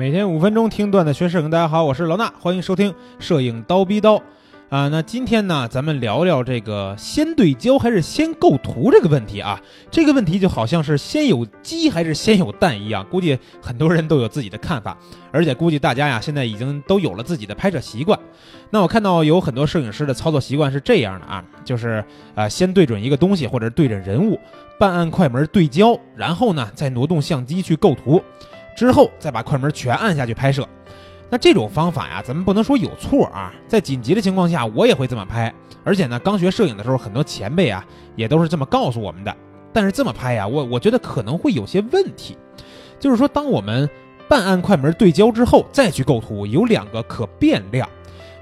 每天五分钟听段子学摄影，大家好，我是老衲，欢迎收听摄影刀逼刀啊。那今天呢，咱们聊聊这个先对焦还是先构图这个问题啊。这个问题就好像是先有鸡还是先有蛋一样，估计很多人都有自己的看法，而且估计大家呀现在已经都有了自己的拍摄习惯。那我看到有很多摄影师的操作习惯是这样的啊，就是呃先对准一个东西或者对准人物，半按快门对焦，然后呢再挪动相机去构图。之后再把快门全按下去拍摄，那这种方法呀，咱们不能说有错啊。在紧急的情况下，我也会这么拍。而且呢，刚学摄影的时候，很多前辈啊也都是这么告诉我们的。但是这么拍呀，我我觉得可能会有些问题。就是说，当我们半按快门对焦之后再去构图，有两个可变量，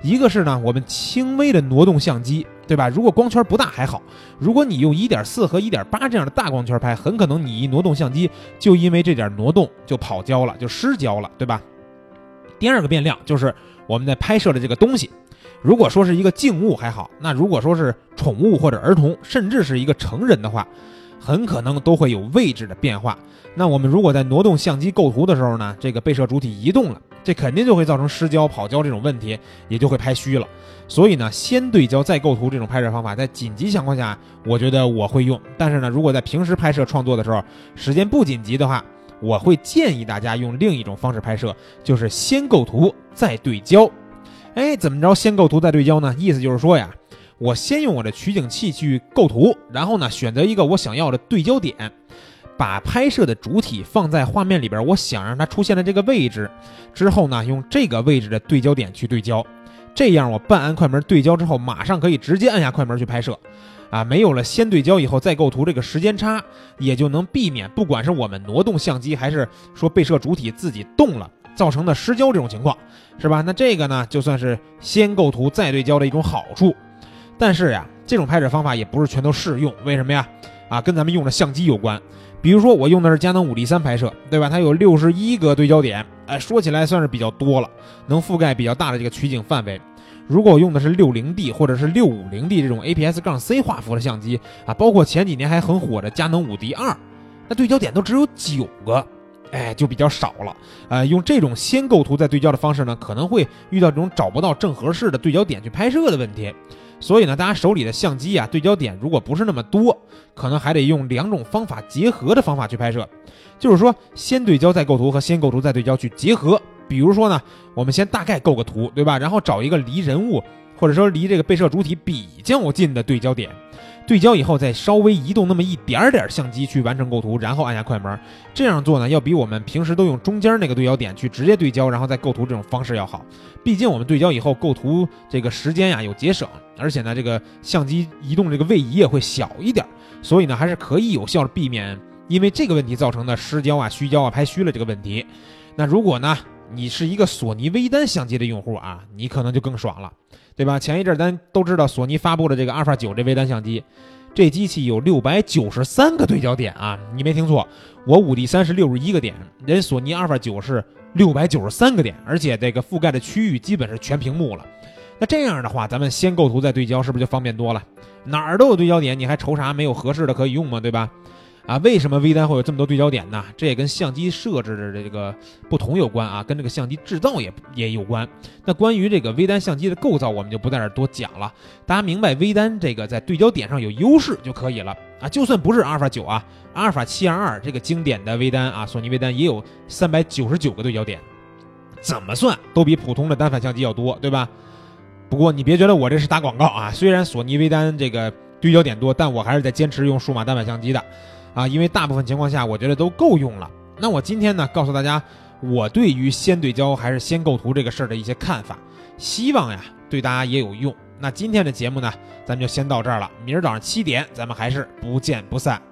一个是呢，我们轻微的挪动相机。对吧？如果光圈不大还好，如果你用一点四和一点八这样的大光圈拍，很可能你一挪动相机，就因为这点挪动就跑焦了，就失焦了，对吧？第二个变量就是我们在拍摄的这个东西，如果说是一个静物还好，那如果说是宠物或者儿童，甚至是一个成人的话，很可能都会有位置的变化。那我们如果在挪动相机构图的时候呢，这个被摄主体移动了。这肯定就会造成失焦、跑焦这种问题，也就会拍虚了。所以呢，先对焦再构图这种拍摄方法，在紧急情况下，我觉得我会用。但是呢，如果在平时拍摄创作的时候，时间不紧急的话，我会建议大家用另一种方式拍摄，就是先构图再对焦。哎，怎么着？先构图再对焦呢？意思就是说呀，我先用我的取景器去构图，然后呢，选择一个我想要的对焦点。把拍摄的主体放在画面里边，我想让它出现的这个位置，之后呢，用这个位置的对焦点去对焦，这样我半按快门对焦之后，马上可以直接按下快门去拍摄，啊，没有了先对焦以后再构图这个时间差，也就能避免不管是我们挪动相机，还是说被摄主体自己动了造成的失焦这种情况，是吧？那这个呢，就算是先构图再对焦的一种好处，但是呀，这种拍摄方法也不是全都适用，为什么呀？啊，跟咱们用的相机有关。比如说我用的是佳能五 D 三拍摄，对吧？它有六十一个对焦点，哎，说起来算是比较多了，能覆盖比较大的这个取景范围。如果我用的是六零 D 或者是六五零 D 这种 APS 杠 C 画幅的相机啊，包括前几年还很火的佳能五 D 二，那对焦点都只有九个，哎，就比较少了。呃，用这种先构图再对焦的方式呢，可能会遇到这种找不到正合适的对焦点去拍摄的问题。所以呢，大家手里的相机啊，对焦点如果不是那么多，可能还得用两种方法结合的方法去拍摄，就是说先对焦再构图和先构图再对焦去结合。比如说呢，我们先大概构个图，对吧？然后找一个离人物或者说离这个被摄主体比较近的对焦点。对焦以后，再稍微移动那么一点点相机去完成构图，然后按下快门。这样做呢，要比我们平时都用中间那个对焦点去直接对焦，然后再构图这种方式要好。毕竟我们对焦以后构图这个时间呀有节省，而且呢，这个相机移动这个位移也会小一点，所以呢，还是可以有效的避免因为这个问题造成的失焦啊、虚焦啊、拍虚了这个问题。那如果呢，你是一个索尼微单相机的用户啊，你可能就更爽了。对吧？前一阵咱都知道索尼发布的这个阿尔法九这微单相机，这机器有六百九十三个对焦点啊！你没听错，我五 D 三是六十一个点，人索尼阿尔法九是六百九十三个点，而且这个覆盖的区域基本是全屏幕了。那这样的话，咱们先构图再对焦，是不是就方便多了？哪儿都有对焦点，你还愁啥没有合适的可以用吗？对吧？啊，为什么微单会有这么多对焦点呢？这也跟相机设置的这个不同有关啊，跟这个相机制造也也有关。那关于这个微单相机的构造，我们就不在这多讲了。大家明白微单这个在对焦点上有优势就可以了啊。就算不是阿尔法九啊，阿尔法七二二这个经典的微单啊，索尼微单也有三百九十九个对焦点，怎么算都比普通的单反相机要多，对吧？不过你别觉得我这是打广告啊，虽然索尼微单这个对焦点多，但我还是在坚持用数码单反相机的。啊，因为大部分情况下，我觉得都够用了。那我今天呢，告诉大家我对于先对焦还是先构图这个事儿的一些看法，希望呀对大家也有用。那今天的节目呢，咱们就先到这儿了。明儿早上七点，咱们还是不见不散。